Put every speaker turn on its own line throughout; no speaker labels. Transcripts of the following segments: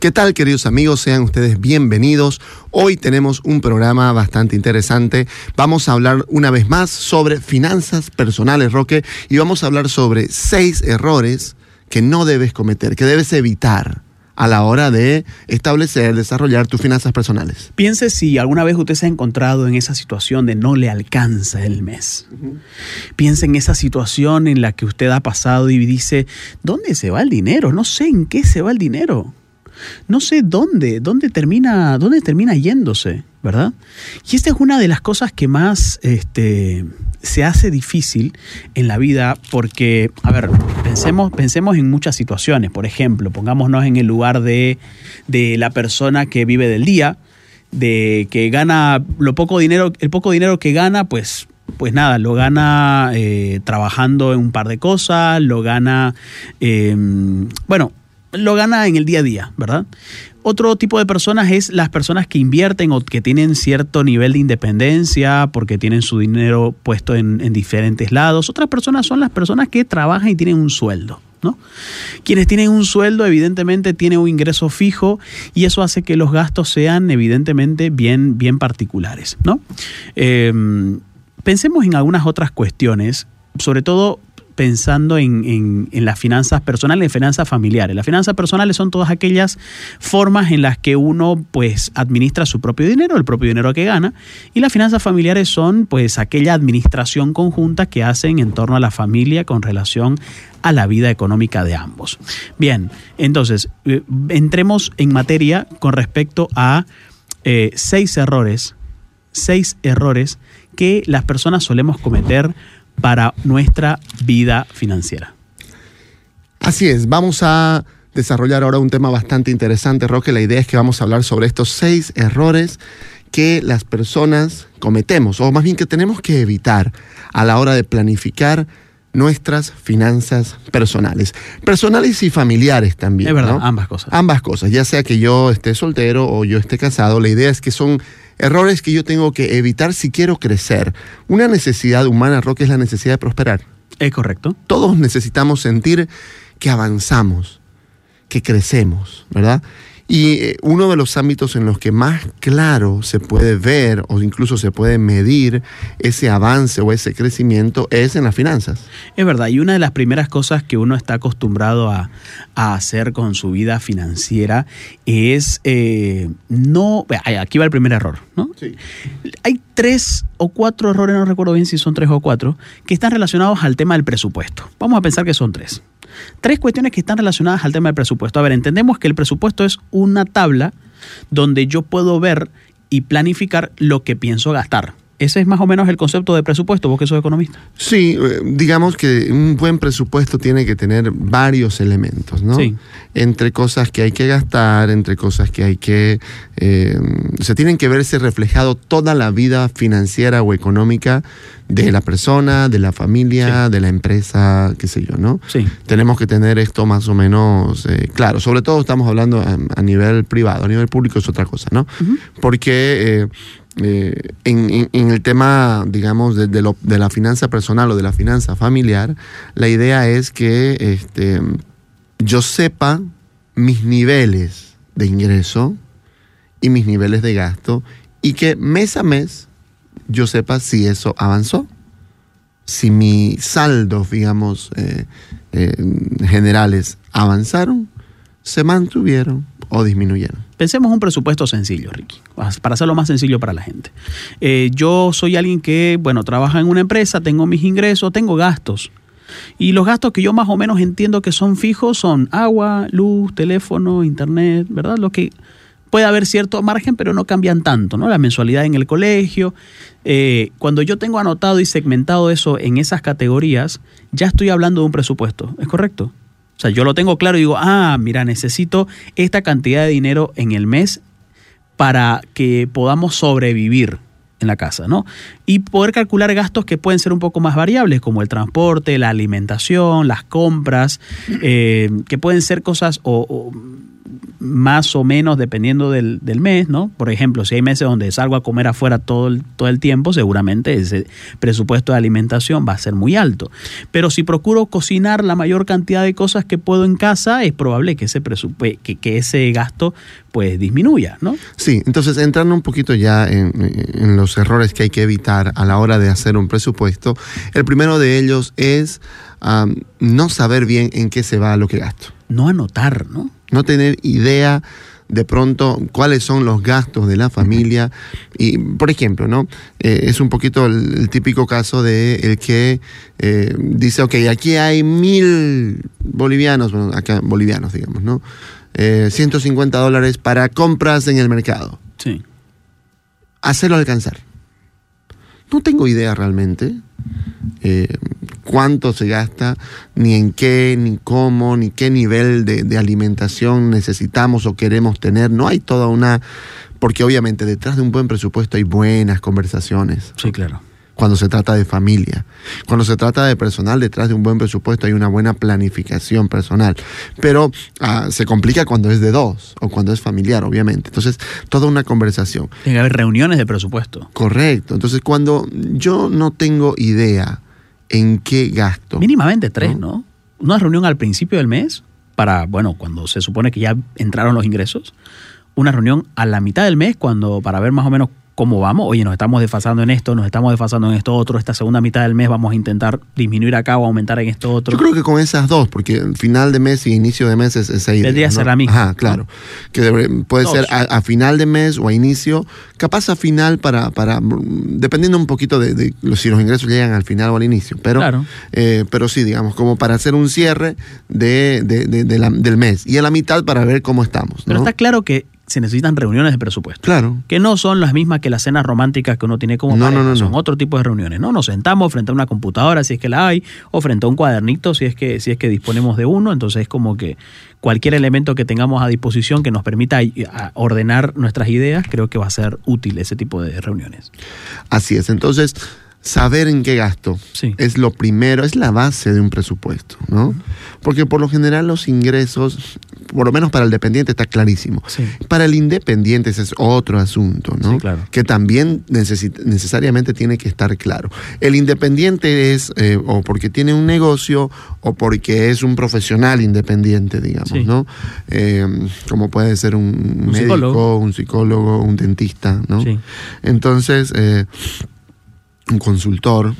¿Qué tal queridos amigos? Sean ustedes bienvenidos. Hoy tenemos un programa bastante interesante. Vamos a hablar una vez más sobre finanzas personales, Roque, y vamos a hablar sobre seis errores que no debes cometer, que debes evitar a la hora de establecer, desarrollar tus finanzas personales.
Piense si alguna vez usted se ha encontrado en esa situación de no le alcanza el mes. Piense en esa situación en la que usted ha pasado y dice, ¿dónde se va el dinero? No sé en qué se va el dinero no sé dónde, dónde termina, dónde termina yéndose, ¿verdad? Y esta es una de las cosas que más este, se hace difícil en la vida porque, a ver, pensemos, pensemos en muchas situaciones. Por ejemplo, pongámonos en el lugar de, la persona que vive del día, de que gana lo poco dinero, el poco dinero que gana, pues pues nada, lo gana eh, trabajando en un par de cosas, lo gana, em, bueno, lo gana en el día a día, ¿verdad? Otro tipo de personas es las personas que invierten o que tienen cierto nivel de independencia porque tienen su dinero puesto en, diferentes lados. Otras personas son las personas que trabajan y tienen un sueldo. ¿No? Quienes tienen un sueldo evidentemente tienen un ingreso fijo y eso hace que los gastos sean evidentemente bien, bien particulares. ¿no? Em, pensemos en algunas otras cuestiones, sobre todo pensando en, las finanzas personales y finanzas familiares. Las finanzas personales son todas aquellas formas en las que uno pues administra su propio dinero, el propio dinero que gana, y las finanzas familiares son pues aquella administración conjunta que hacen en torno a la familia con relación a la vida económica de ambos. Bien, entonces, eh, entremos en materia con respecto a eh, seis errores, seis errores que las personas solemos cometer para nuestra vida financiera.
Así es, vamos a desarrollar ahora un tema bastante interesante, Roque. La idea es que vamos a hablar sobre estos seis errores que las personas cometemos, o más bien que tenemos que evitar a la hora de planificar nuestras finanzas personales. Personales y familiares también.
Es verdad, ambas cosas.
Ambas cosas, ya sea que yo esté soltero o yo esté casado, la idea es que son errores que yo tengo que evitar si quiero crecer. Una necesidad humana, Roque, es la necesidad de prosperar.
Es correcto.
Todos necesitamos sentir que avanzamos, que crecemos, ¿verdad? Y eh, uno de los ámbitos en los que más claro se puede ver o incluso se puede medir ese avance o ese crecimiento es en las finanzas.
Es verdad, y una de las primeras cosas que uno está acostumbrado a, hacer con su vida financiera es eh, no... Aquí va el primer error, ¿no? Sí. Hay tres o cuatro errores, no recuerdo bien si son tres o cuatro, que están relacionados al tema del presupuesto. Vamos a pensar que son tres. Tres cuestiones que están relacionadas al tema del presupuesto. A ver, entendemos que el presupuesto es una tabla donde yo puedo ver y planificar lo que pienso gastar. Ese es más o menos el concepto de presupuesto, vos que sos economista.
Sí, eh, digamos que un buen presupuesto tiene que tener varios elementos, ¿no? Sí. Entre cosas que hay que gastar, entre cosas que hay que... Eh, se tienen que verse reflejado toda la vida financiera o económica de la persona, de la familia, de la empresa, qué sé yo, ¿no? Sí. Tenemos que tener esto más o menos eh, claro. Sobre todo estamos hablando a, nivel privado, a nivel público es otra cosa, ¿no? Porque... Eh, en, el tema, digamos, de, de, la finanza personal o de la finanza familiar, la idea es que este, yo sepa mis niveles de ingreso y mis niveles de gasto y que mes a mes yo sepa si eso avanzó, si mis saldos, digamos, eh, eh, generales avanzaron, se mantuvieron o disminuyeron.
Pensemos un presupuesto sencillo, Ricky, para hacerlo más sencillo para la gente. Eh, yo soy alguien que, bueno, trabaja en una empresa, tengo mis ingresos, tengo gastos. Y los gastos que yo más o menos entiendo que son fijos son agua, luz, teléfono, internet, ¿verdad? Lo que puede haber cierto margen, pero no cambian tanto, ¿no? La mensualidad en el colegio. Eh, cuando yo tengo anotado y segmentado eso en esas categorías, ya estoy hablando de un presupuesto, ¿es correcto? O sea, yo lo tengo claro y digo, ah, mira, necesito esta cantidad de dinero en el mes para que podamos sobrevivir en la casa, ¿no? Y poder calcular gastos que pueden ser un poco más variables, como el transporte, la alimentación, las compras, eh, que pueden ser cosas o más o menos dependiendo del, mes, ¿no? Por ejemplo, si hay meses donde salgo a comer afuera todo el, todo el tiempo, seguramente ese presupuesto de alimentación va a ser muy alto. Pero si procuro cocinar la mayor cantidad de cosas que puedo en casa, es probable que ese, que, que ese gasto pues disminuya, ¿no?
Sí, entonces entrando un poquito ya en, en los errores que hay que evitar a la hora de hacer un presupuesto, el primero de ellos es no saber bien en qué se va lo que gasto.
No anotar, ¿no?
No tener idea de pronto cuáles son los gastos de la familia. Y, por ejemplo, ¿no? Eh, es un poquito el, típico caso de el que eh, dice, ok, aquí hay mil bolivianos, bueno, acá bolivianos, digamos, ¿no? 150 eh, dólares para compras en el mercado.
Sí.
Hacerlo alcanzar. No tengo idea realmente cuánto se gasta, ni en qué, ni cómo, ni qué nivel de, de, alimentación necesitamos o queremos tener. No hay toda una... Porque obviamente detrás de un buen presupuesto hay buenas conversaciones.
Sí, claro
cuando se trata de familia. Cuando se trata de personal, detrás de un buen presupuesto hay una buena planificación personal. Pero ah, se complica cuando es de dos o cuando es familiar, obviamente. Entonces, toda una conversación.
Tiene que haber reuniones de presupuesto.
Correcto. Entonces, cuando yo no tengo idea en qué gasto.
Mínimamente tres, ¿no? Una reunión al principio del mes para, bueno, cuando se supone que ya entraron los ingresos. Una reunión a la mitad del mes cuando para ver más o menos cómo vamos. Oye, nos estamos desfasando en esto, nos estamos desfasando en esto otro. Esta segunda mitad del mes vamos a intentar disminuir acá o aumentar en esto otro.
Yo creo que con esas dos, porque final de mes y inicio de mes es esa idea.
Tendría ser la
misma. Ajá, claro. Que puede ser a, final de mes o a inicio, capaz a final para, para dependiendo un poquito de, si los ingresos llegan al final o al inicio. Pero, eh, pero sí, digamos, como para hacer un cierre de, del mes. Y a la mitad para ver cómo estamos.
Pero está claro que se necesitan reuniones de presupuesto.
Claro.
Que no son las mismas que las cenas románticas que uno tiene como
no, no, no,
son otro tipo de reuniones. No, nos sentamos frente a una computadora si es que la hay, o frente a un cuadernito si es que, si es que disponemos de uno. Entonces es como que cualquier elemento que tengamos a disposición que nos permita ordenar nuestras ideas, creo que va a ser útil ese tipo de reuniones.
Así es. Entonces saber en qué gasto es lo primero, es la base de un presupuesto, ¿no? Porque por lo general los ingresos, por lo menos para el dependiente está clarísimo. Para el independiente ese es otro asunto, ¿no?
claro.
Que también necesariamente tiene que estar claro. El independiente es eh, o porque tiene un negocio o porque es un profesional independiente, digamos, ¿no? Eh, como puede ser un, médico, un psicólogo, un dentista, ¿no? Entonces, eh, un consultor.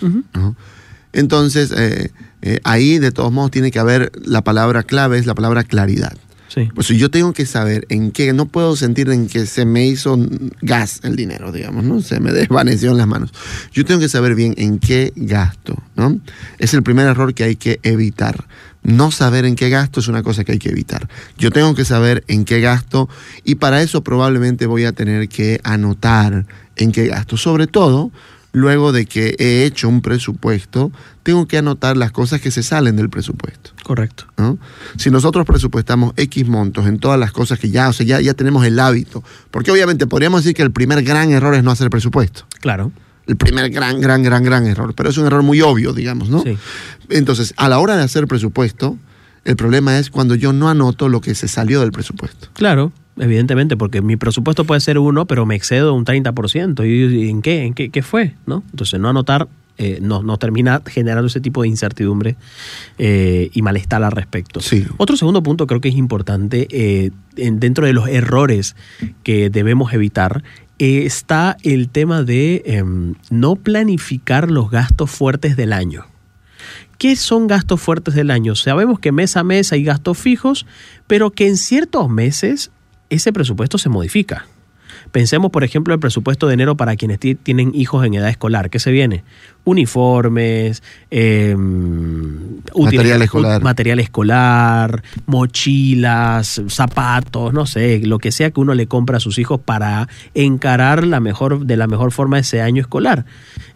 Entonces, eh, eh, ahí de todos modos tiene que haber la palabra clave, es la palabra claridad.
Sí.
Pues yo tengo que saber en qué, no puedo sentir en que se me hizo gas el dinero, digamos, ¿no? Se me desvaneció en las manos. Yo tengo que saber bien en qué gasto, ¿no? Es el primer error que hay que evitar. No saber en qué gasto es una cosa que hay que evitar. Yo tengo que saber en qué gasto y para eso probablemente voy a tener que anotar en qué gasto. Sobre todo luego de que he hecho un presupuesto, tengo que anotar las cosas que se salen del presupuesto.
Correcto.
Si nosotros presupuestamos X montos en todas las cosas que ya, o sea, ya, ya tenemos el hábito, porque obviamente podríamos decir que el primer gran error es no hacer presupuesto.
Claro.
El primer gran, gran, gran, gran error, pero es un error muy obvio, digamos, ¿no?
Sí.
Entonces, a la hora de hacer presupuesto, el problema es cuando yo no anoto lo que se salió del presupuesto.
Claro evidentemente, porque mi presupuesto puede ser uno, pero me excedo un 30%. ¿Y en qué? ¿En qué, qué fue? ¿No? Entonces, no anotar eh, nos, termina generando ese tipo de incertidumbre eh, y malestar al respecto.
Sí.
Otro segundo punto creo que es importante, eh, dentro de los errores que debemos evitar, está el tema de em, no planificar los gastos fuertes del año. ¿Qué son gastos fuertes del año? Sabemos que mes a mes hay gastos fijos, pero que en ciertos meses ese presupuesto se modifica. Pensemos, por ejemplo, el presupuesto de enero para quienes tienen hijos en edad escolar. ¿Qué se viene? Uniformes, em,
material escolar.
Material escolar, mochilas, zapatos, no sé, lo que sea que uno le compra a sus hijos para encarar la mejor, de la mejor forma ese año escolar.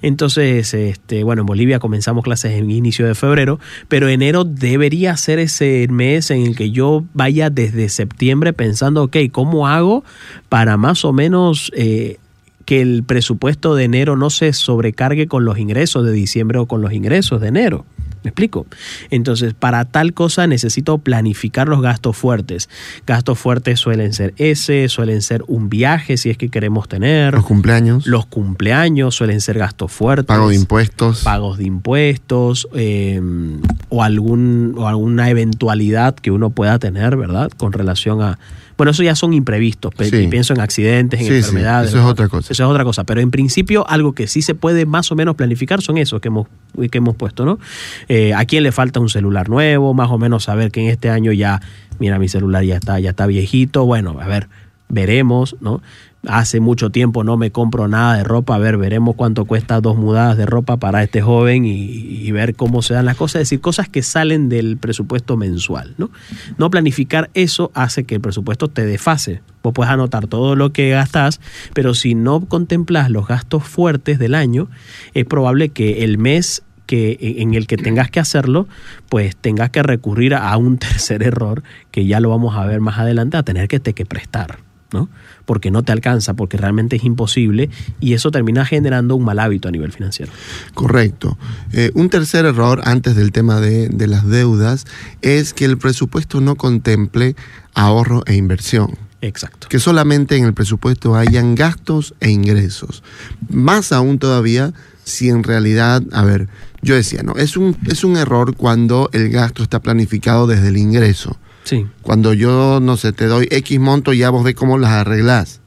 Entonces, este, bueno, en Bolivia comenzamos clases en inicio de febrero, pero enero debería ser ese mes en el que yo vaya desde septiembre pensando, ok, ¿cómo hago para más o menos eh, que el presupuesto de enero no se sobrecargue con los ingresos de diciembre o con los ingresos de enero. ¿Me explico? Entonces, para tal cosa necesito planificar los gastos fuertes. Gastos fuertes suelen ser ese, suelen ser un viaje si es que queremos tener.
Los cumpleaños.
Los cumpleaños suelen ser gastos fuertes.
Pagos de impuestos.
Pagos de impuestos em, o, algún, o alguna eventualidad que uno pueda tener, ¿verdad? Con relación a, bueno, eso ya son imprevistos. Pienso en accidentes, en enfermedades.
eso es otra cosa.
Eso es otra cosa. Pero en principio, algo que sí se puede más o menos planificar son esos que hemos, que hemos puesto, ¿no? Eh, ¿A quién le falta un celular nuevo? Más o menos saber que en este año ya, mira, mi celular ya está, ya está viejito. Bueno, a ver, veremos, ¿no? Hace mucho tiempo no me compro nada de ropa, a ver, veremos cuánto cuesta dos mudadas de ropa para este joven y, ver cómo se dan las cosas, es decir, cosas que salen del presupuesto mensual, ¿no? No planificar eso hace que el presupuesto te desfase. Vos puedes anotar todo lo que gastas, pero si no contemplas los gastos fuertes del año, es probable que el mes que, en el que tengas que hacerlo, pues tengas que recurrir a un tercer error, que ya lo vamos a ver más adelante, a tener que, te, que prestar. ¿No? Porque no te alcanza, porque realmente es imposible y eso termina generando un mal hábito a nivel financiero.
Correcto. Eh, un tercer error antes del tema de, de las deudas es que el presupuesto no contemple ahorro e inversión.
Exacto.
Que solamente en el presupuesto hayan gastos e ingresos. Más aún todavía si en realidad, a ver, yo decía, no, es un, es un error cuando el gasto está planificado desde el ingreso. Cuando yo, no sé, te doy X monto, ya vos ves cómo las arreglás,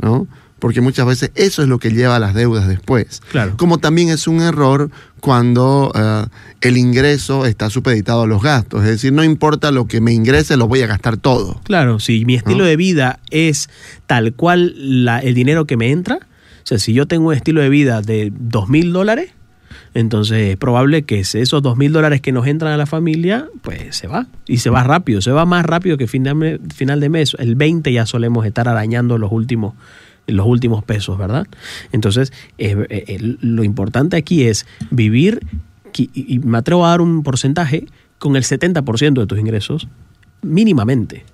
¿no? Porque muchas veces eso es lo que lleva a las deudas después.
Claro.
Como también es un error cuando eh, el ingreso está supeditado a los gastos. Es decir, no importa lo que me ingrese, lo voy a gastar todo.
Claro, si mi estilo de vida es tal cual el dinero que me entra, o sea, si yo tengo un estilo de vida de dos mil dólares, entonces es probable que esos dos mil dólares que nos entran a la familia, pues se va. Y se va rápido, se va más rápido que fin de final de mes. El 20 ya solemos estar arañando los últimos los últimos pesos, ¿verdad? Entonces, lo importante aquí es vivir, y me atrevo a dar un porcentaje, con el 70% de tus ingresos, mínimamente,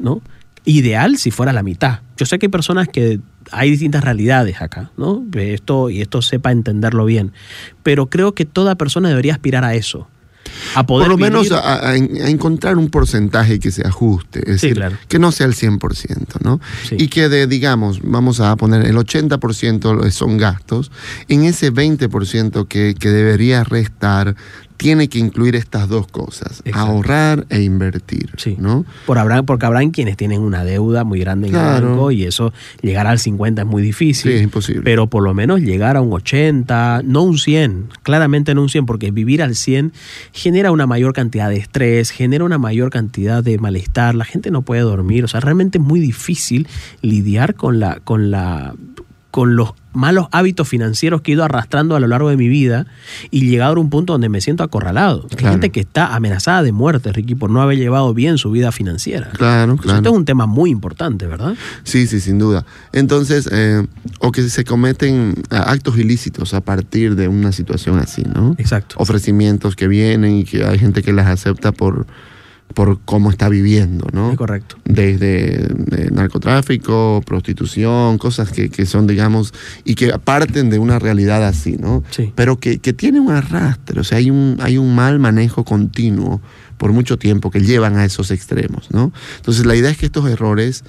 ¿no? Ideal si fuera la mitad. Yo sé que hay personas que hay distintas realidades acá, ¿no? Esto, y esto sepa entenderlo bien. Pero creo que toda persona debería aspirar a eso. A poder
Por lo menos a, encontrar un porcentaje que se ajuste, es decir, que no sea el 100%, ¿no? Y que de, digamos, vamos a poner el 80% son gastos, en ese 20% que, que debería restar tiene que incluir estas dos cosas, ahorrar e invertir.
Sí.
¿no?
Por habrá, porque habrán quienes tienen una deuda muy grande en el banco y eso llegar al 50 es muy difícil.
Sí, es imposible.
Pero por lo menos llegar a un 80, no un 100, claramente no un 100, porque vivir al 100 genera una mayor cantidad de estrés, genera una mayor cantidad de malestar, la gente no puede dormir, o sea, realmente es muy difícil lidiar con la, con la con los malos hábitos financieros que he ido arrastrando a lo largo de mi vida y llegado a un punto donde me siento acorralado. Hay gente que está amenazada de muerte, Ricky, por no haber llevado bien su vida financiera.
Claro, claro.
Esto es un tema muy importante, ¿verdad?
Sí, sí, sin duda. Entonces, eh, o que se cometen actos ilícitos a partir de una situación así, ¿no?
Exacto.
Ofrecimientos que vienen y que hay gente que las acepta por por cómo está viviendo, ¿no?
correcto.
Desde narcotráfico, prostitución, cosas que, que, son, digamos, y que parten de una realidad así, ¿no?
Sí.
Pero que, que tiene un arrastre, o sea, hay un, hay un mal manejo continuo por mucho tiempo que llevan a esos extremos, ¿no? Entonces la idea es que estos errores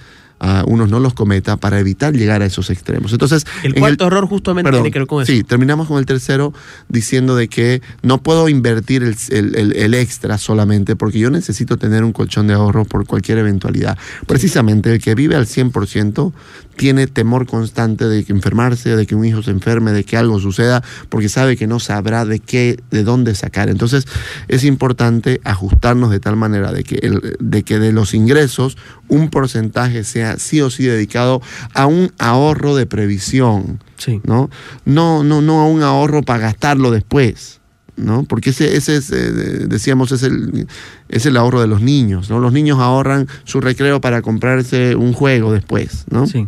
unos no los cometa para evitar llegar a esos extremos. Entonces,
el cuarto error justamente tiene que ver con eso.
Sí, terminamos con el tercero diciendo de que no puedo invertir el, extra solamente porque yo necesito tener un colchón de ahorro por cualquier eventualidad. Precisamente el que vive al 100% tiene temor constante de que enfermarse, de que un hijo se enferme, de que algo suceda, porque sabe que no sabrá de qué, de dónde sacar. Entonces, es importante ajustarnos de tal manera de que, el, de, que de los ingresos un porcentaje sea sí o sí dedicado a un ahorro de previsión.
Sí.
¿no? No, no, no a un ahorro para gastarlo después. ¿No? Porque ese, ese es, eh, decíamos, es el, es el ahorro de los niños, ¿no? Los niños ahorran su recreo para comprarse un juego después, ¿no?
Sí.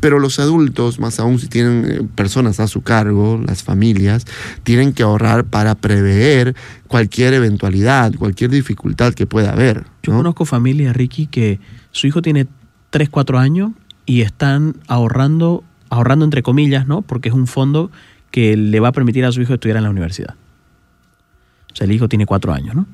Pero los adultos, más aún si tienen eh, personas a su cargo, las familias, tienen que ahorrar para prever cualquier eventualidad, cualquier dificultad que pueda haber.
Yo conozco familias, Ricky, que su hijo tiene 3, 4 años y están ahorrando, ahorrando entre comillas, ¿no? Porque es un fondo que le va a permitir a su hijo estudiar en la universidad. O sea, el hijo tiene cuatro años, ¿no?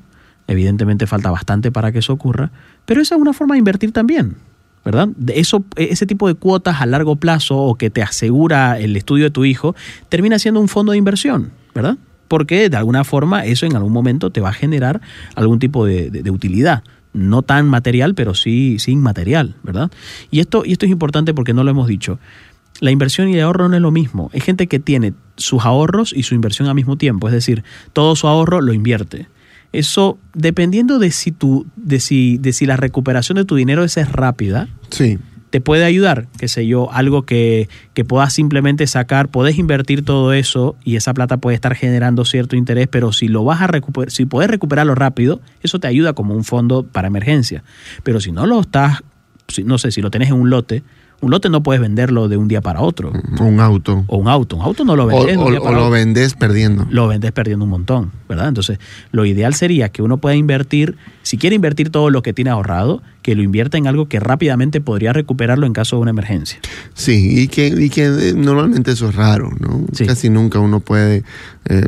Evidentemente falta bastante para que eso ocurra, pero esa es una forma de invertir también, ¿verdad? Eso, ese tipo de cuotas a largo plazo o que te asegura el estudio de tu hijo termina siendo un fondo de inversión, ¿verdad? Porque de alguna forma eso en algún momento te va a generar algún tipo de, utilidad no tan material, pero sí, sí inmaterial, ¿verdad? Y esto, y esto es importante porque no lo hemos dicho. La inversión y el ahorro no es lo mismo. Hay gente que tiene sus ahorros y su inversión al mismo tiempo, es decir, todo su ahorro lo invierte. Eso, dependiendo de si, tu, de si, de si la recuperación de tu dinero es rápida,
sí.
te puede ayudar, qué sé yo, algo que, que puedas simplemente sacar, puedes invertir todo eso y esa plata puede estar generando cierto interés, pero si lo vas a recuperar, si puedes recuperarlo rápido, eso te ayuda como un fondo para emergencia. Pero si no lo estás, no sé, si lo tenés en un lote, un lote no puedes venderlo de un día para otro.
O un auto.
O un auto. Un auto no lo vendes.
O, o lo vendes perdiendo.
Lo vendes perdiendo un montón, ¿verdad? Entonces, lo ideal sería que uno pueda invertir, si quiere invertir todo lo que tiene ahorrado, que lo invierta en algo que rápidamente podría recuperarlo en caso de una emergencia.
Sí, y que, y que eh, normalmente eso es raro, ¿no? Casi nunca uno puede, eh,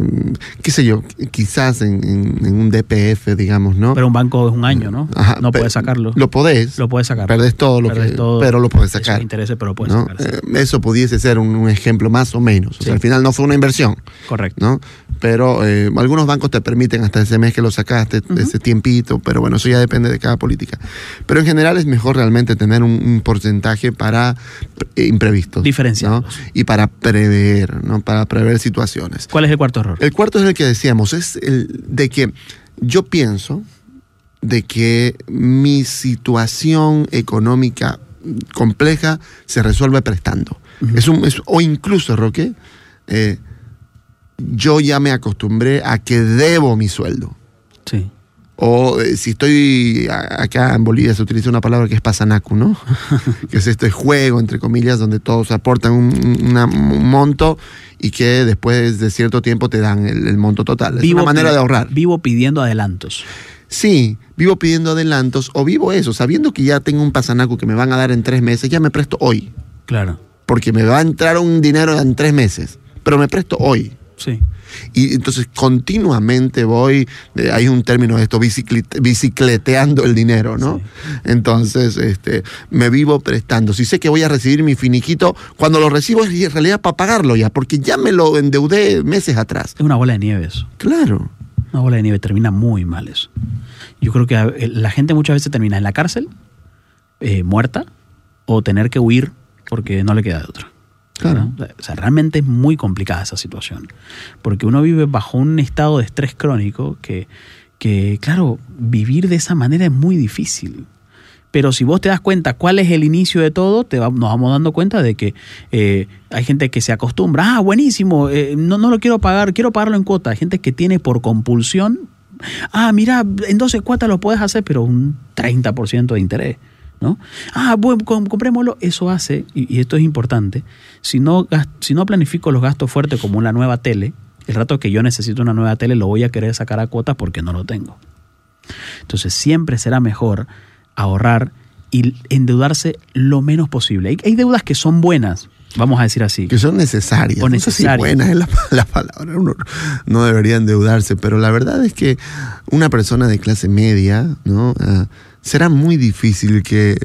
qué sé yo, quizás en, un DPF, digamos, ¿no?
Pero un banco es un año, ¿no? no puedes sacarlo.
Lo podés.
Lo puedes sacar.
Perdés todo, lo que, pero lo puedes sacar.
Interés, pero lo puedes sacar.
Eh, eso pudiese ser un, ejemplo más o menos. O sea, al final no fue una inversión.
Correcto.
¿no? Pero algunos bancos te permiten hasta ese mes que lo sacaste, ese tiempito, pero bueno, eso ya depende de cada política. Pero en general es mejor realmente tener un, porcentaje para eh, imprevistos.
Diferenciado.
Y para prever, ¿no? Para prever situaciones.
¿Cuál es el cuarto error?
El cuarto es el que decíamos, es el de que yo pienso de que mi situación económica compleja se resuelve prestando. es un, o incluso, Roque, eh, yo ya me acostumbré a que debo mi sueldo.
Sí.
O eh, si estoy acá en Bolivia se utiliza una palabra que es pasanacu, ¿no? que es este juego, entre comillas, donde todos aportan un, monto y que después de cierto tiempo te dan el, monto total. es una manera de ahorrar.
Vivo pidiendo adelantos.
Sí, vivo pidiendo adelantos o vivo eso, sabiendo que ya tengo un pasanacu que me van a dar en tres meses, ya me presto hoy.
Claro.
Porque me va a entrar un dinero en tres meses, pero me presto hoy.
Sí.
Y entonces continuamente voy, eh, hay un término de esto, bicicleteando el dinero, ¿no? Entonces, este, me vivo prestando. Si sé que voy a recibir mi finiquito, cuando lo recibo es en realidad para pagarlo ya, porque ya me lo endeudé meses atrás.
Es una bola de nieve eso.
Claro.
Una bola de nieve termina muy mal eso. Yo creo que eh, la gente muchas veces termina en la cárcel, eh, muerta, o tener que huir porque no le queda de otra.
Claro.
O sea, realmente es muy complicada esa situación. Porque uno vive bajo un estado de estrés crónico que, que, claro, vivir de esa manera es muy difícil. Pero si vos te das cuenta cuál es el inicio de todo, te nos vamos dando cuenta de que eh, hay gente que se acostumbra, ah, buenísimo, eh, no, no lo quiero pagar, quiero pagarlo en cuota. Hay gente que tiene por compulsión, ah, mira, en 12 cuotas lo puedes hacer, pero un 30% de interés. ¿No? Ah, bueno, comprémoslo. Eso hace, y, esto es importante, si no, si no planifico los gastos fuertes como una nueva tele, el rato que yo necesito una nueva tele lo voy a querer sacar a cuotas porque no lo tengo. Entonces siempre será mejor ahorrar y endeudarse lo menos posible. Hay, deudas que son buenas, vamos a decir así.
Que son necesarias.
O necesarias.
buenas es la, palabra. Uno no debería endeudarse, pero la verdad es que una persona de clase media, ¿no? Ah, será muy difícil que,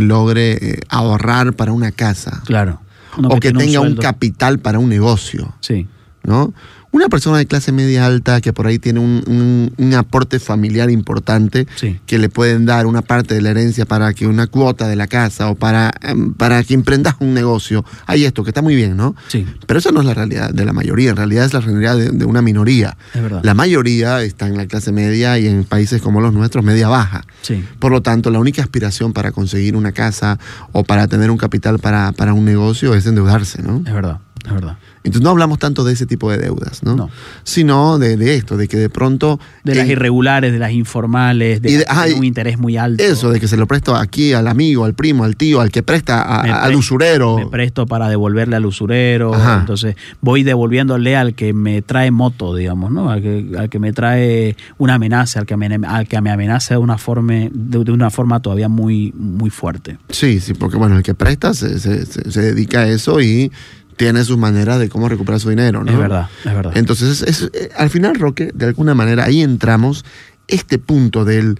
logre eh, ahorrar para una casa.
Claro.
o que tenga un, capital para un negocio.
Sí.
¿No? Una persona de clase media alta que por ahí tiene un, aporte familiar importante que le pueden dar una parte de la herencia para que una cuota de la casa o para, em, para que emprendas un negocio. Hay esto, que está muy bien, ¿no?
Sí.
Pero eso no es la realidad de la mayoría, en realidad es la realidad de, una minoría.
Es verdad.
La mayoría está en la clase media y en países como los nuestros, media baja.
Sí.
Por lo tanto, la única aspiración para conseguir una casa o para tener un capital para, para un negocio es endeudarse, ¿no?
Es verdad. Es verdad.
Entonces no hablamos tanto de ese tipo de deudas, ¿no? Sino de, esto, de que de pronto...
De las irregulares, de las informales, de, un interés muy alto.
Eso, de que se lo presto aquí al amigo, al primo, al tío, al que presta al usurero.
Me presto para devolverle al usurero. Entonces voy devolviéndole al que me trae moto, digamos, ¿no? Al que, me trae una amenaza, al que me, al que me amenaza de una forma, de, una forma todavía muy, muy fuerte.
Sí, sí, porque bueno, el que presta se, se dedica a eso y tiene sus maneras de cómo recuperar su dinero, ¿no?
Es verdad, es verdad.
Entonces, es, eh, al final, Roque, de alguna manera, ahí entramos, este punto del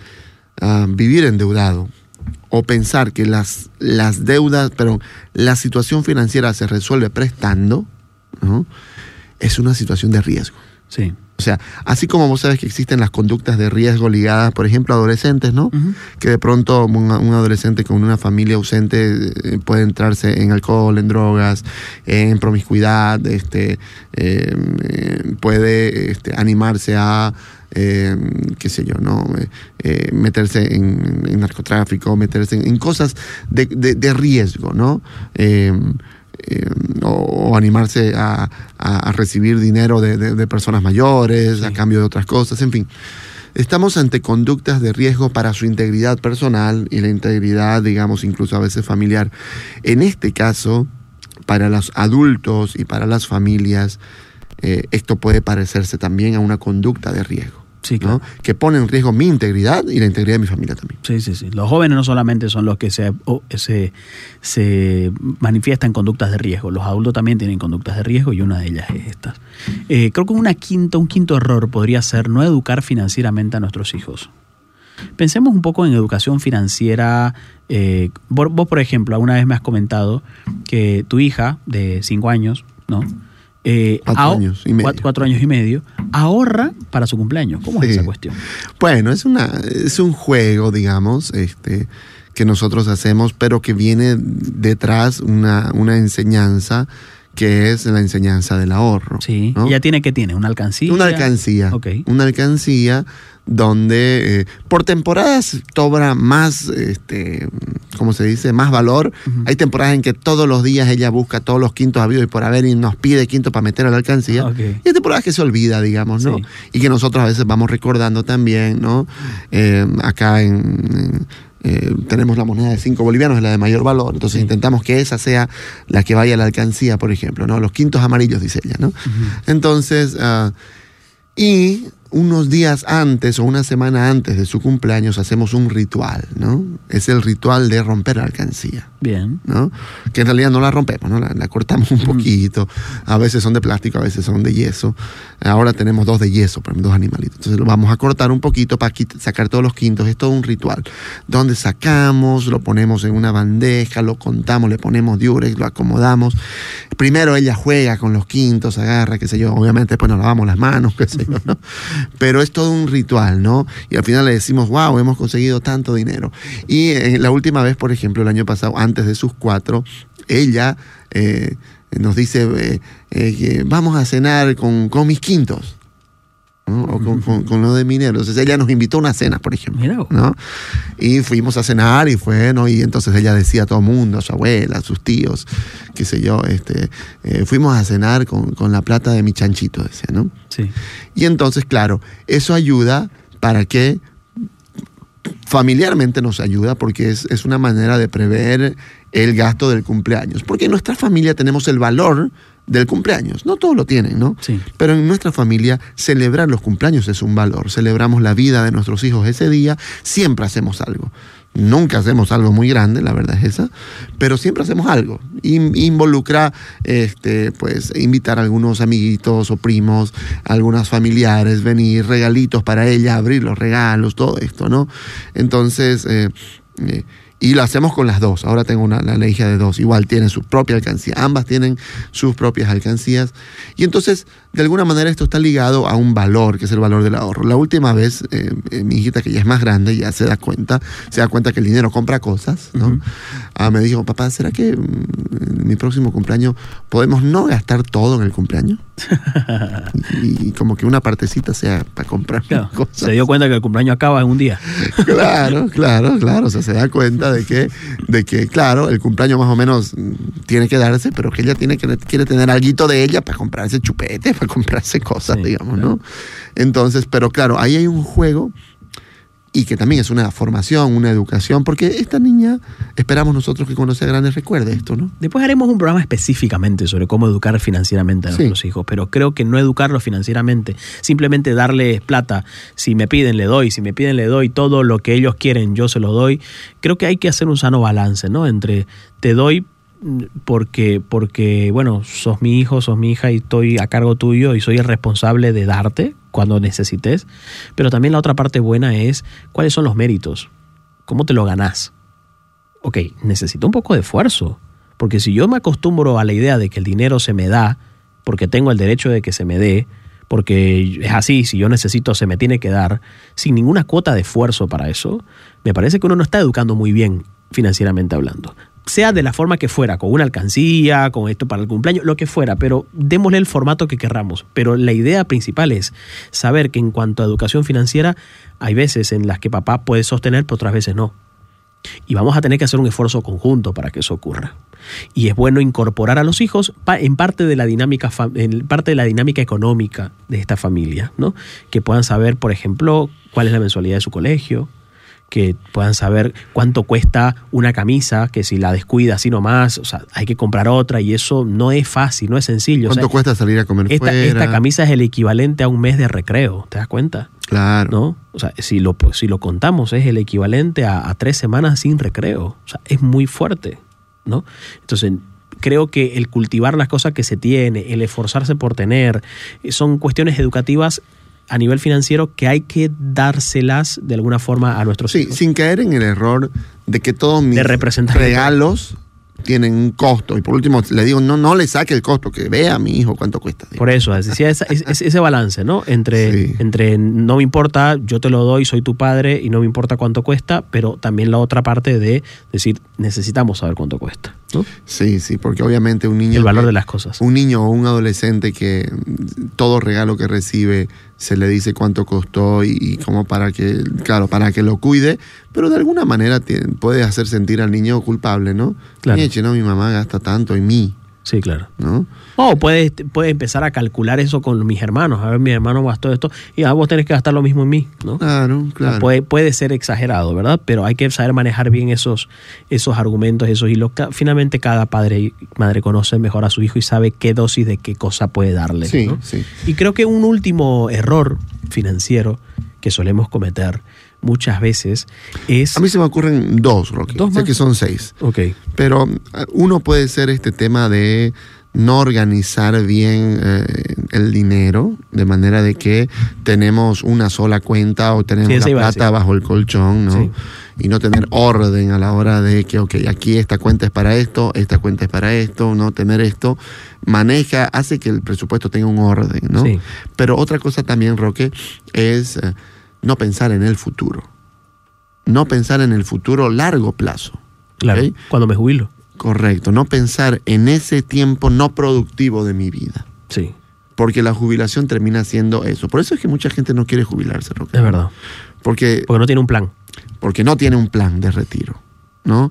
ah, vivir endeudado o pensar que las, las deudas, pero la situación financiera se resuelve prestando, ¿no? es una situación de riesgo.
Sí.
O sea, así como vos sabes que existen las conductas de riesgo ligadas, por ejemplo, a adolescentes, ¿no? Que de pronto un, adolescente con una familia ausente eh, puede entrarse en alcohol, en drogas, en promiscuidad, este, em, puede este, animarse a, em, qué sé yo, ¿no? Eh, meterse en, narcotráfico, meterse en, cosas de, de, riesgo, ¿no? Eh, o, animarse a, recibir dinero de, personas mayores a cambio de otras cosas, en fin. Estamos ante conductas de riesgo para su integridad personal y la integridad, digamos, incluso a veces familiar. En este caso, para los adultos y para las familias, eh, esto puede parecerse también a una conducta de riesgo que pone en riesgo mi integridad y la integridad de mi familia también.
Sí, sí, sí. Los jóvenes no solamente son los que se, se, se manifiestan conductas de riesgo, los adultos también tienen conductas de riesgo y una de ellas es esta. Eh, creo que una quinta, un quinto error podría ser no educar financieramente a nuestros hijos. Pensemos un poco en educación financiera. Eh, vos, por ejemplo, alguna vez me has comentado que tu hija de 5 años, ¿no?
Eh, cuatro, años y medio.
Cuatro, años y medio, ahorra para su cumpleaños. ¿Cómo es esa cuestión?
Bueno, es, una, es un juego, digamos, este, que nosotros hacemos, pero que viene detrás una, una enseñanza que es la enseñanza del ahorro.
Sí. ¿Ya tiene que tiene? ¿Una alcancía?
Una alcancía. Una alcancía donde eh, por temporadas cobra más, este, ¿cómo se dice? Más valor. Hay temporadas en que todos los días ella busca todos los quintos habidos y por haber y nos pide quinto para meter a la alcancía. Y hay temporadas que se olvida, digamos, ¿no? Y que nosotros a veces vamos recordando también, ¿no? Eh, acá en, eh, tenemos la moneda de 5 bolivianos, es la de mayor valor, entonces intentamos que esa sea la que vaya a la alcancía, por ejemplo, ¿no? Los quintos amarillos, dice ella, ¿no? Entonces, uh, y unos días antes o una semana antes de su cumpleaños hacemos un ritual, ¿no? Es el ritual de romper la alcancía.
Bien.
¿no? Que en realidad no la rompemos, ¿no? La, cortamos un poquito. A veces son de plástico, a veces son de yeso. Ahora tenemos dos de yeso, dos animalitos. Entonces lo vamos a cortar un poquito para sacar todos los quintos. Es todo un ritual. Donde sacamos, lo ponemos en una bandeja, lo contamos, le ponemos diurex, lo acomodamos. Primero ella juega con los quintos, agarra, qué sé yo. Obviamente después nos lavamos las manos, qué sé yo, ¿no? pero es todo un ritual, ¿no? Y al final le decimos, wow, hemos conseguido tanto dinero. Y eh, la última vez, por ejemplo, el año pasado, antes de sus cuatro, ella eh, nos dice, eh, que vamos a cenar con, con mis quintos o con, lo de mineros. Entonces ella nos invitó a una cena, por ejemplo. ¿no? Y fuimos a cenar y fue, ¿no? Y entonces ella decía a todo el mundo, a su abuela, a sus tíos, qué sé yo, este, eh, fuimos a cenar con, la plata de mi chanchito, decía, ¿no?
Sí.
Y entonces, claro, eso ayuda para que familiarmente nos ayuda porque es, es una manera de prever el gasto del cumpleaños. Porque en nuestra familia tenemos el valor del cumpleaños. No todos lo tienen, ¿no?
Sí.
Pero en nuestra familia celebrar los cumpleaños es un valor. Celebramos la vida de nuestros hijos ese día, siempre hacemos algo. Nunca hacemos algo muy grande, la verdad es esa, pero siempre hacemos algo. involucra, este, pues, invitar a algunos amiguitos o primos, algunas familiares, venir, regalitos para ella, abrir los regalos, todo esto, ¿no? Entonces, eh, eh, y lo hacemos con las dos. Ahora tengo una, la hija de dos. Igual tienen su propia alcancía. Ambas tienen sus propias alcancías. Y entonces, de alguna manera, esto está ligado a un valor, que es el valor del ahorro. La última vez, eh, mi hijita, que ya es más grande, ya se da cuenta, se da cuenta que el dinero compra cosas, ¿no? Ah, me dijo, papá, ¿será que en mm, mi próximo cumpleaños podemos no gastar todo en el cumpleaños? Y, como que una partecita sea para comprar
cosas. Se dio cuenta que el cumpleaños acaba en un día.
claro, claro, claro. O sea, se da cuenta de que, de que, claro, el cumpleaños más o menos tiene que darse, pero que ella tiene que, quiere tener algo de ella para comprarse chupetes, para comprarse cosas, digamos, ¿no? Entonces, pero claro, ahí hay un juego y que también es una formación, una educación, porque esta niña esperamos nosotros que cuando sea grande recuerde esto, ¿no?
Después haremos un programa específicamente sobre cómo educar financieramente a nuestros hijos, pero creo que no educarlos financieramente, simplemente darles plata, si me piden le doy, si me piden le doy, todo lo que ellos quieren yo se lo doy, creo que hay que hacer un sano balance, ¿no? Entre te doy porque, porque, bueno, sos mi hijo, sos mi hija y estoy a cargo tuyo y soy el responsable de darte cuando necesites. Pero también la otra parte buena es cuáles son los méritos, cómo te lo ganás. Ok, necesito un poco de esfuerzo, porque si yo me acostumbro a la idea de que el dinero se me da, porque tengo el derecho de que se me dé, porque es así, si yo necesito se me tiene que dar, sin ninguna cuota de esfuerzo para eso, me parece que uno no está educando muy bien financieramente hablando sea de la forma que fuera, con una alcancía, con esto para el cumpleaños, lo que fuera, pero démosle el formato que querramos. Pero la idea principal es saber que en cuanto a educación financiera, hay veces en las que papá puede sostener, pero otras veces no. Y vamos a tener que hacer un esfuerzo conjunto para que eso ocurra. Y es bueno incorporar a los hijos en parte de la dinámica, en parte de la dinámica económica de esta familia, ¿no? Que puedan saber, por ejemplo, cuál es la mensualidad de su colegio, que puedan saber cuánto cuesta una camisa, que si la descuida así nomás, o sea, hay que comprar otra y eso no es fácil, no es sencillo.
¿Cuánto cuesta salir a comer
esta,
fuera?
Esta camisa es el equivalente a un mes de recreo, ¿te das cuenta?
Claro.
¿No? O sea, si lo, si lo contamos, es el equivalente a, a tres semanas sin recreo. O sea, es muy fuerte, ¿no? Entonces, creo que el cultivar las cosas que se tiene, el esforzarse por tener, son cuestiones educativas a nivel financiero que hay que dárselas de alguna forma a nuestros
hijos. Sí, sin caer en el error de que todos mis regalos tienen un costo. Y por último, le digo, no, no le saque el costo, que vea a mi hijo cuánto cuesta.
Por eso, es ese balance, ¿no? Entre, entre no me importa, yo te lo doy, soy tu padre y no me importa cuánto cuesta, pero también la otra parte de decir, necesitamos saber cuánto cuesta.
Sí, sí, porque obviamente un niño...
El valor de las cosas.
Un niño o un adolescente que todo regalo que recibe se le dice cuánto costó y, como para que, claro, para que lo cuide, pero de alguna manera puede hacer sentir al niño culpable, ¿no? Claro. no, mi mamá gasta tanto en mí.
Sí, claro. ¿No? O puedes, empezar a calcular eso con mis hermanos. A ver, mi hermano gastó esto y ah, vos tenés que gastar lo mismo en mí, ¿no?
Claro, claro.
Puede, puede ser exagerado, ¿verdad? Pero hay que saber manejar bien esos, esos argumentos, esos hilos. Finalmente cada padre y madre conoce mejor a su hijo y sabe qué dosis de qué cosa puede darle.
Sí, sí.
Y creo que un último error financiero que solemos cometer muchas veces es...
A mí se me ocurren dos, Rocky. ¿Dos sé que son seis.
Ok.
Pero eh, uno puede ser este tema de no organizar bien eh, el dinero, de manera de que tenemos una sola cuenta o tenemos la plata bajo el colchón, ¿no? Y no tener orden a la hora de que, ok, aquí esta cuenta es para esto, esta cuenta es para esto, no tener esto, maneja, hace que el presupuesto tenga un orden, ¿no? Pero otra cosa también, Roque, es... Eh, no pensar en el futuro. No pensar en el futuro largo plazo.
Claro, cuando me jubilo.
Correcto, no pensar en ese tiempo no productivo de mi vida.
Sí.
Porque la jubilación termina siendo eso. Por eso es que mucha gente no quiere jubilarse, Roque.
Es verdad.
Porque,
porque no tiene un plan.
Porque no tiene un plan de retiro. ¿no?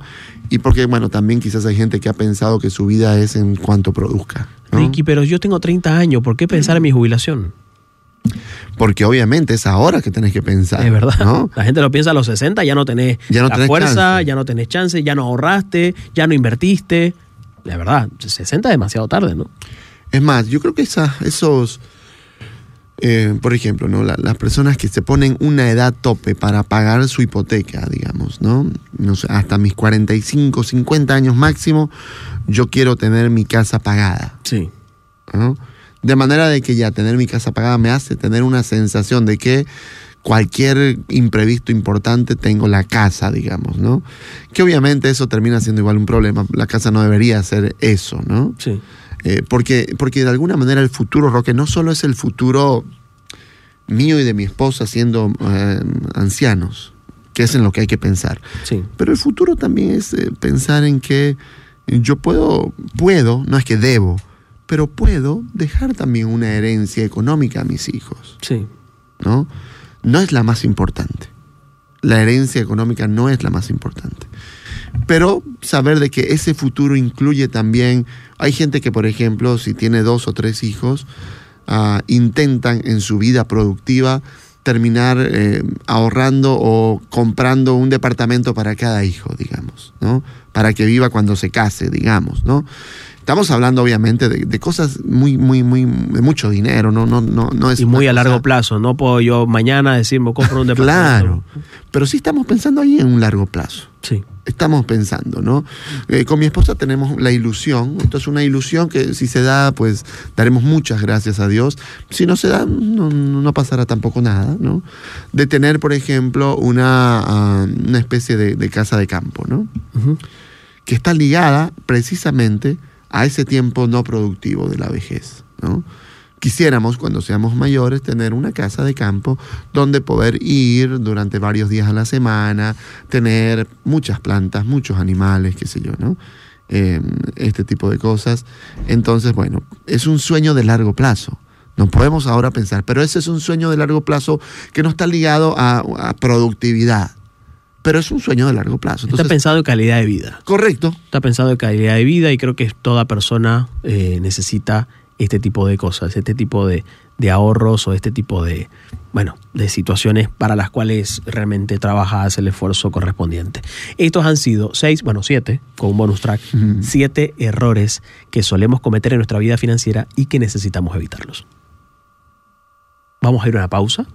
Y porque, bueno, también quizás hay gente que ha pensado que su vida es en cuanto produzca.
Ricky, pero yo tengo 30 años, ¿por qué pensar en mi jubilación?
Porque obviamente es ahora que tenés que pensar.
Es verdad. La gente lo piensa a los 60, ya no tenés, la fuerza, ya no tenés chance, ya no ahorraste, ya no invertiste. La verdad, 60 es demasiado tarde, ¿no?
Es más, yo creo que esa, esos, eh, por ejemplo, ¿no? las personas que se ponen una edad tope para pagar su hipoteca, digamos, ¿no? no sé, hasta mis 45, 50 años máximo, yo quiero tener mi casa pagada.
Sí.
¿no? De manera de que ya tener mi casa pagada me hace tener una sensación de que cualquier imprevisto importante tengo la casa, digamos, ¿no? Que obviamente eso termina siendo igual un problema. La casa no debería ser eso, ¿no?
Sí.
Eh, porque, porque de alguna manera el futuro, Roque, no solo es el futuro mío y de mi esposa siendo eh, ancianos, que es en lo que hay que pensar.
Sí.
Pero el futuro también es eh, pensar en que yo puedo, puedo, no es que debo, pero puedo dejar también una herencia económica a mis hijos.
Sí.
¿No? No es la más importante. La herencia económica no es la más importante. Pero saber de que ese futuro incluye también, hay gente que, por ejemplo, si tiene dos o tres hijos, ah, intentan en su vida productiva terminar eh, ahorrando o comprando un departamento para cada hijo, digamos, ¿no? Para que viva cuando se case, digamos, ¿no? Estamos hablando obviamente de, cosas muy, muy, muy, de mucho dinero, no, no, no, no es.
Y muy a largo plazo, no puedo yo mañana decirme compro un
departamento. Claro, pero sí estamos pensando ahí en un largo plazo.
Sí
estamos pensando, ¿no? Eh, con mi esposa tenemos la ilusión, esto es una ilusión que si se da, pues daremos muchas gracias a Dios. Si no se da, no, pasará tampoco nada, ¿no? De tener, por ejemplo, una, ah, una especie de, casa de campo, ¿no? Que está ligada precisamente a ese tiempo no productivo de la vejez, ¿no? Quisiéramos, cuando seamos mayores, tener una casa de campo donde poder ir durante varios días a la semana, tener muchas plantas, muchos animales, qué sé yo, ¿no? Em, este tipo de cosas. Entonces, bueno, es un sueño de largo plazo. No podemos ahora pensar, pero ese es un sueño de largo plazo que no está ligado a, productividad pero es un sueño de largo plazo.
está pensado en calidad de vida.
Correcto.
Está pensado en calidad de vida y creo que toda persona eh, necesita este tipo de cosas, este tipo de, ahorros o este tipo de, bueno, de situaciones para las cuales realmente trabajas el esfuerzo correspondiente. Estos han sido seis, bueno, siete, con un bonus track, siete errores que solemos cometer en nuestra vida financiera y que necesitamos evitarlos. Vamos a ir a una pausa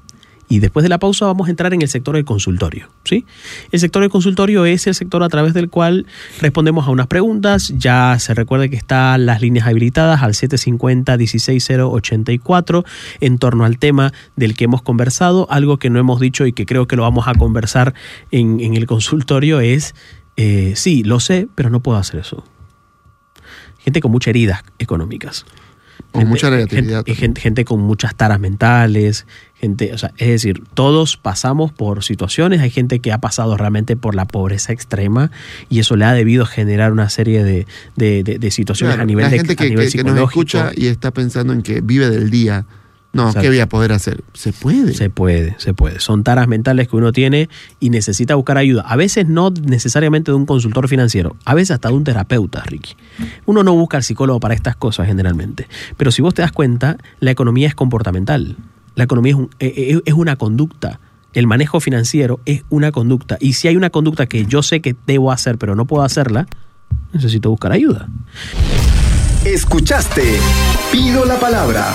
y después de la pausa vamos a entrar en el sector del consultorio. ¿sí? El sector del consultorio es el sector a través del cual respondemos a unas preguntas. Ya se recuerde que están las líneas habilitadas al 750-16084 en torno al tema del que hemos conversado. Algo que no hemos dicho y que creo que lo vamos a conversar en, el consultorio es, eh, sí, lo sé, pero no puedo hacer eso. Gente con muchas heridas económicas.
Con mucha negatividad.
Gente, gente, con muchas taras mentales, gente, o sea, es decir, todos pasamos por situaciones, hay gente que ha pasado realmente por la pobreza extrema y eso le ha debido generar una serie de, de, situaciones a nivel
la
gente
que, que, nos escucha y está pensando en que vive del día. No, ¿qué voy a poder hacer? Se puede.
Se puede, se puede. Son taras mentales que uno tiene y necesita buscar ayuda. A veces no necesariamente de un consultor financiero, a veces hasta de un terapeuta, Ricky. Uno no busca al psicólogo para estas cosas generalmente. Pero si vos te das cuenta, la economía es comportamental. La economía eh, eh, es, una conducta. El manejo financiero es una conducta. Y si hay una conducta que yo sé que debo hacer, pero no puedo hacerla, necesito buscar ayuda.
Escuchaste Pido la Palabra